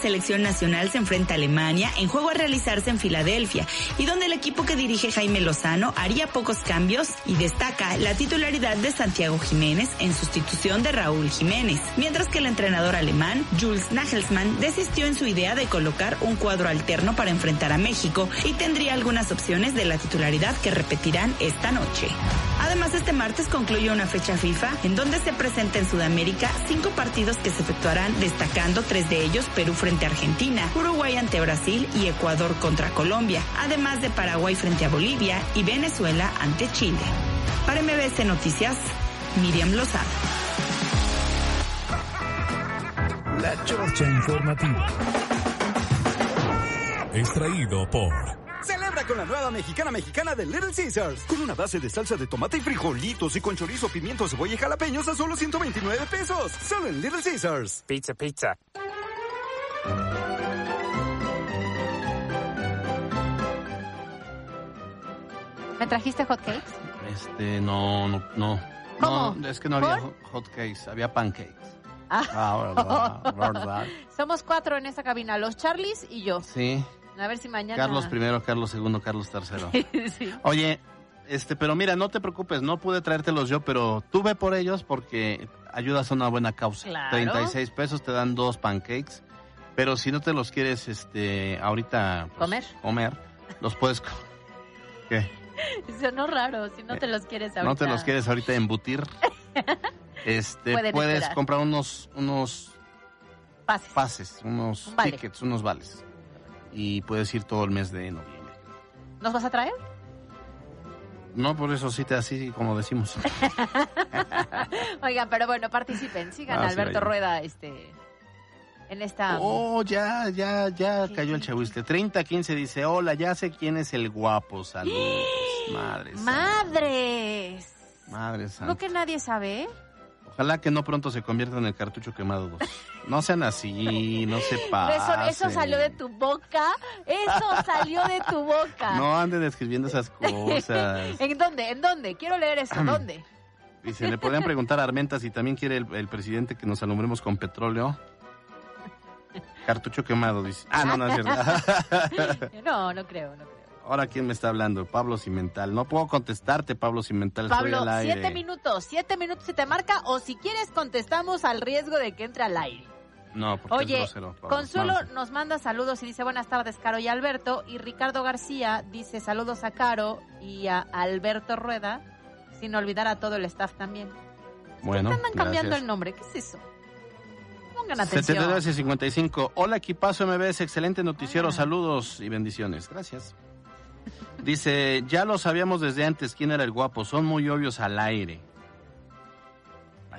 Selección nacional se enfrenta a Alemania en juego a realizarse en Filadelfia y donde el equipo que dirige Jaime Lozano haría pocos cambios y destaca la titularidad de Santiago Jiménez en sustitución de Raúl Jiménez, mientras que el entrenador alemán Jules Nagelsmann desistió en su idea de colocar un cuadro alterno para enfrentar a México y tendría algunas opciones de la titularidad que repetirán esta noche. Además, este martes concluye una fecha FIFA en donde se presenta en Sudamérica cinco partidos que se efectuarán destacando tres de ellos Perú frente a Argentina, Uruguay ante Brasil y Ecuador contra Colombia, además de Paraguay frente a Bolivia y Venezuela ante Chile. Para MBS Noticias, Miriam Lozada. La Chorcha Informativa. Extraído por Celebra con la nueva mexicana mexicana de Little Caesars. Con una base de salsa de tomate y frijolitos y con chorizo, pimiento, cebolla y jalapeños a solo 129 pesos. Solo en Little Caesars. Pizza, pizza. ¿Me trajiste hotcakes? Este, no, no, no. ¿Cómo? No, es que no había ¿Por? hot- hot cakes, había pancakes. Ah. Ah, verdad, (laughs) verdad. Somos cuatro en esta cabina, los Charlies y yo. Sí. A ver si mañana... Carlos primero, Carlos segundo, Carlos tercero. (laughs) sí. Oye, este, pero mira, no te preocupes, no pude traértelos yo, pero tú ve por ellos porque ayudas a una buena causa. Claro. 36 pesos te dan dos pancakes Pero si no te los quieres, este, ahorita pues, ¿Comer? comer, los puedes. ¿Qué? Sonó raro, si no te los quieres ahorita. No te los quieres ahorita embutir. (laughs) Este, puedes esperar. comprar unos, unos Pases. pases, unos Un vale. tickets, unos vales. Y puedes ir todo el mes de noviembre. ¿Nos vas a traer? No, por eso sí te así como decimos. (laughs) Oigan, pero bueno, participen. Sigan Ah, a Alberto. Rueda este, en esta... Oh, ya, ya, ya cayó el chahuiste. 3015 dice, hola, ya sé quién es el guapo, saludos. (gasps) Madre santa, ¡Madres! madre ¿No santa. que nadie sabe? Ojalá que no pronto se convierta en el cartucho quemado 2. No sean así, no se (laughs) Eso, pasen. eso salió de tu boca. Eso salió de tu boca. (laughs) No anden escribiendo esas cosas. (laughs) ¿En dónde? ¿En dónde? Quiero leer eso. (clears throat) ¿Dónde? Dice, le podrían preguntar a Armenta si también quiere el, el presidente que nos alumbremos con petróleo. Cartucho quemado, dice. Ah, no, no es verdad. (laughs) No, no creo, no creo. Ahora, ¿quién me está hablando? Pablo Cimental. No puedo contestarte, Pablo Cimental. Estoy Pablo, al aire. siete minutos. Siete minutos si te marca o si quieres contestamos al riesgo de que entre al aire. No, porque Oye, es grosero. Pablo. Consuelo nos manda saludos y dice buenas tardes, Caro y Alberto. Y Ricardo García dice saludos a Caro y a Alberto Rueda, sin olvidar a todo el staff también. Bueno, Andan cambiando gracias. el nombre, ¿qué es eso? Pongan atención. 79 y 55. Hola, equipazo MBS, excelente noticiero, saludos y bendiciones. Gracias. Dice, ya lo sabíamos desde antes quién era el guapo, son muy obvios al aire.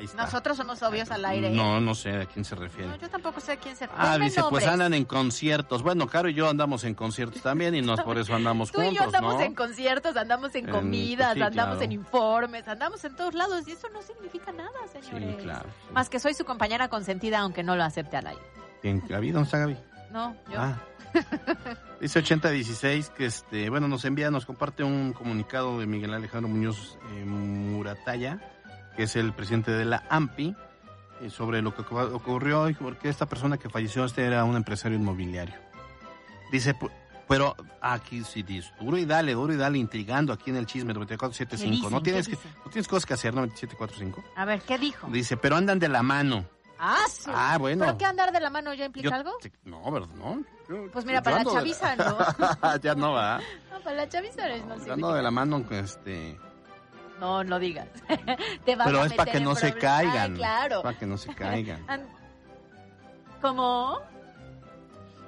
Ahí está. Nosotros somos obvios al aire. ¿eh? No, no sé a quién se refiere. No, yo tampoco sé quién se Ah, Denme dice, pues andan en conciertos. Bueno, Caro y yo andamos en conciertos también y no es por eso andamos Tú juntos, y yo andamos ¿no? en conciertos, andamos en En- comidas, sí, andamos claro. en informes, andamos en todos lados y eso no significa nada, señores. Sí, claro. Más que soy su compañera consentida aunque no lo acepte al aire. ¿Quién? ¿Gaby? ¿Dónde está Gaby? No, yo. Ah. (laughs) Dice 8016 que este, bueno, nos envía, nos comparte un comunicado de Miguel Alejandro Muñoz eh, Murataya, que es el presidente de la AMPI, eh, sobre lo que ocu- ocurrió y porque esta persona que falleció este era un empresario inmobiliario. Dice, pero aquí sí dice, duro y dale, duro y dale, intrigando aquí en el chisme 9475. ¿Qué No tienes no tienes cosas que hacer, 9745. A ver, ¿qué dijo? Dice, pero andan de la mano. Ah, su- Ah, bueno. ¿Pero qué andar de la mano ya implica Yo- algo? No, ¿verdad? No. Pues mira, para la chaviza no. (laughs) ya no va. (laughs) No, para la chaviza no, no Ando de la mano, este. No, no digas. (laughs) Te vas Pero a es para que no se (laughs) caigan. Ah, claro. Para que no se caigan. An- ¿Cómo?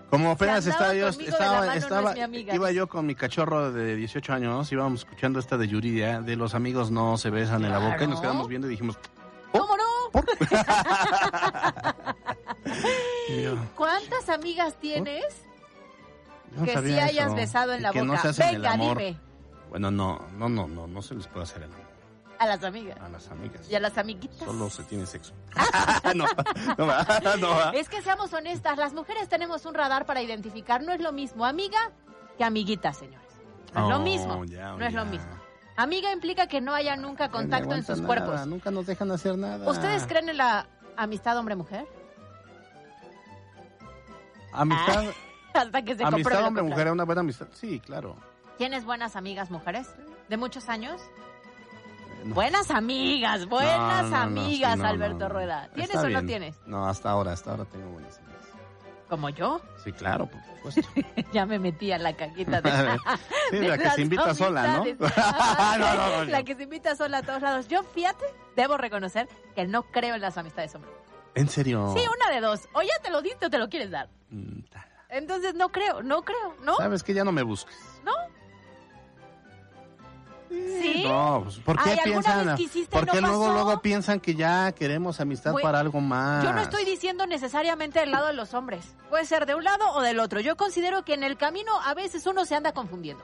Como apenas estaba yo, estaba, mano, no es estaba, iba yo con mi cachorro de 18 años, íbamos escuchando esta de Yuridia, de los amigos no se besan en la boca, y nos quedamos viendo y dijimos, ¿Cómo no? (laughs) ¿Cuántas amigas tienes no que sí hayas eso, besado en y la que boca? no se hacen el Venga, dime. Bueno, no, no, no, no, no se les puede hacer el amor A las amigas. a las amigas. Y a las amiguitas. Solo se tiene sexo. (laughs) (laughs) no, no va, no va. Es que seamos honestas, las mujeres tenemos un radar para identificar. No es lo mismo amiga que amiguita, señores. No es lo Oh, mismo. no es lo mismo. Amiga implica que no haya nunca contacto en sus nada, cuerpos. Nunca nos dejan hacer nada. ¿Ustedes creen en la amistad hombre-mujer? Amistad, (laughs) Hasta que se amistad hombre-mujer, contrario. una buena amistad. Sí, claro. ¿Tienes buenas amigas mujeres? ¿De muchos años? no. Buenas amigas, buenas No, no, no, amigas, sí, Alberto. Rueda. ¿Tienes o no tienes? No, hasta ahora, hasta ahora tengo buenas amigas. ¿Como yo? Sí, claro, por supuesto. (laughs) ya me metí a la cajita de... (laughs) Sí, de la que se invita sola, (laughs) ¿no? no, La que se invita sola a todos lados. Yo, fíjate, debo reconocer que no creo en las amistades hombres. ¿En serio? Sí, una de dos. O ya te lo diste o te lo quieres dar. Mm, Entonces no creo, no creo, ¿no? Sabes que ya no me busques. ¿No? ¿Sí? No, pues, ¿por qué Ay, ¿alguna piensan? y Porque no luego, pasó? luego piensan que ya queremos amistad para algo más. Yo no estoy diciendo necesariamente del lado de los hombres. Puede ser de un lado o del otro. Yo considero que en el camino a veces uno se anda confundiendo.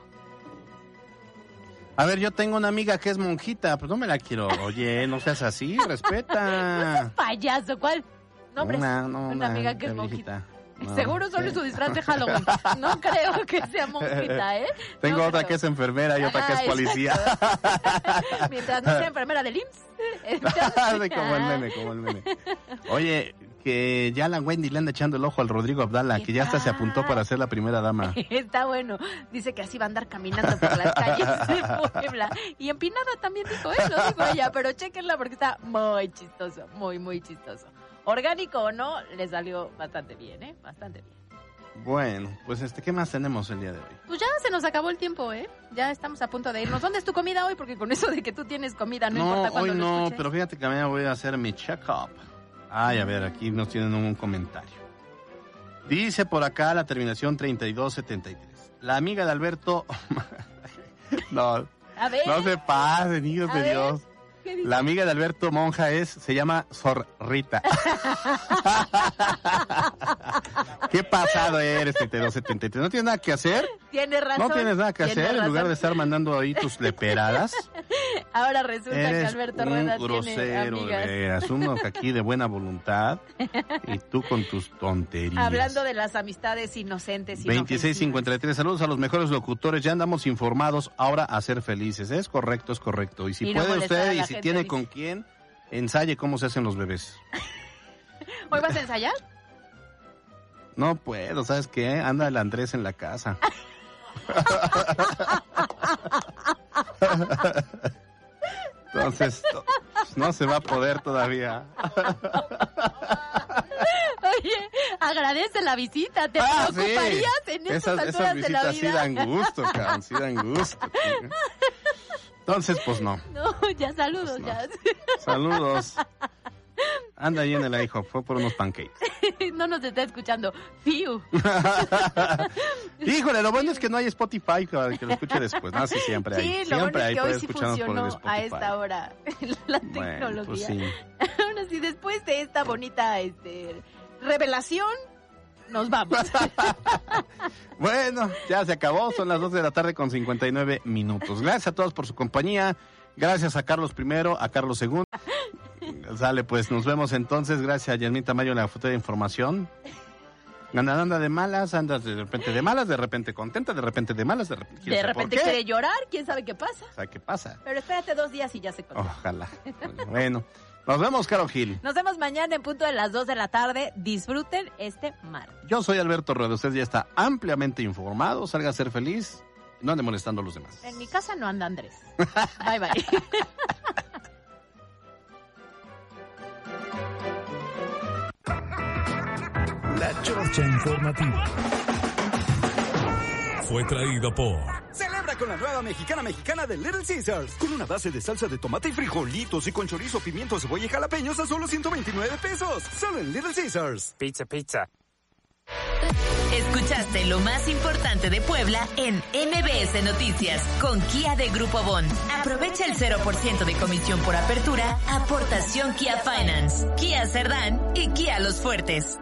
A ver, yo tengo una amiga que es monjita, pues no me la quiero. Oye, no seas así, respeta. (laughs) Payaso, ¿cuál? Nombres. Una, no, una amiga que es monjita. No, Seguro solo es su disfraz de Halloween. No (laughs) creo que sea monjita, ¿eh? (laughs) Tengo No otra creo. que es enfermera y otra que es policía. (laughs) Mientras no sea enfermera del IMSS. entonces- como el meme, como el meme. Oye, que ya la Wendy le anda echando el ojo al Rodrigo Abdala, que ya hasta se apuntó para ser la primera dama. Está bueno. Dice que así va a andar caminando por las calles de Puebla. Y empinada también dijo, ¿eh? Lo dijo ella, pero chequenla porque está muy chistoso, muy, muy chistoso. Orgánico o no, le salió bastante bien, ¿eh? Bastante bien. Bueno, pues este, ¿qué más tenemos el día de hoy? Pues ya se nos acabó el tiempo, ¿eh? Ya estamos a punto de irnos. ¿Dónde es tu comida hoy? Porque con eso de que tú tienes comida, no, No, importa cuando hoy lo no, escuches. pero fíjate que mañana voy a hacer mi check-up. Ay, a ver, aquí nos tienen un comentario. Dice por acá la terminación 3273. La amiga de Alberto... (laughs) no, A ver. no se pase, niños A de ver, Dios. ¿Qué dice? La amiga de Alberto Monja es, se llama Zorrita. (laughs) Qué pasado eres, 3273. ¿No tienes nada que hacer? Tienes razón. ¿No tienes nada que tienes hacer en lugar de estar mandando ahí tus leperadas? (laughs) Ahora resulta que Alberto un Rueda tiene grosero, de amigas. veras. Uno aquí de buena voluntad y tú con tus tonterías. Hablando de las amistades inocentes y 2653, saludos a los mejores locutores, ya andamos informados, ahora a ser felices, es correcto, es correcto. Y si Y no puede usted y si tiene con quién, ensaye cómo se hacen los bebés. (laughs) ¿Hoy vas a ensayar? No puedo, ¿sabes qué? Anda el Andrés en la casa. (laughs) Entonces, to- no se va a poder todavía. (laughs) Oye, agradece la visita. ¿Te Ah, sí. preocuparías en estas Esas, alturas esas de la visitas sí vida? dan gusto, cabrón, sí dan gusto. Entonces, pues no. (laughs) No, ya saludos, ya. (laughs) Saludos. Anda ahí en el IHOP, fue por unos pancakes. (laughs) no nos está escuchando. Fiu. Híjole, lo bueno es que no hay Spotify para que lo escuche después. No, sí, siempre hay. Sí, lo siempre bueno es hay, que hoy sí funcionó a esta hora la Bueno, tecnología. pues sí. Sí, después de esta bonita este, revelación, nos vamos. Bueno, ya se acabó, son las 2 de la tarde con 59 minutos. Gracias a todos por su compañía. Gracias a Carlos primero, a Carlos segundo. Sale, pues nos vemos entonces. Gracias a Yasmín Tamayo en la foto de información. Anda, anda de malas, andas de repente de malas, de repente contenta, de repente de malas, de repente. De sabe repente quiere llorar, quién sabe qué pasa. Sea, ¿qué pasa? Pero espérate dos días y ya se conoce. Ojalá. Bueno, nos vemos, Caro Gil. Nos vemos mañana en punto de las 2 de la tarde. Disfruten este martes. Yo soy Alberto Rueda. Usted ya está ampliamente informado. Salga a ser feliz. No ande molestando a los demás. En mi casa no anda Andrés. (laughs) Bye bye. La Chorcha Informativa. Fue traído por Celebra con la nueva mexicana mexicana de Little Caesars. Con una base de salsa de tomate y frijolitos y con chorizo, pimiento, cebolla y jalapeños a solo 129 pesos. Solo en Little Caesars. Pizza, pizza. Escuchaste lo más importante de Puebla en MBS Noticias con Kia de Grupo Bon. Aprovecha el 0% de comisión por apertura, aportación Kia Finance, Kia Cerdán y Kia Los Fuertes.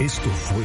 Esto fue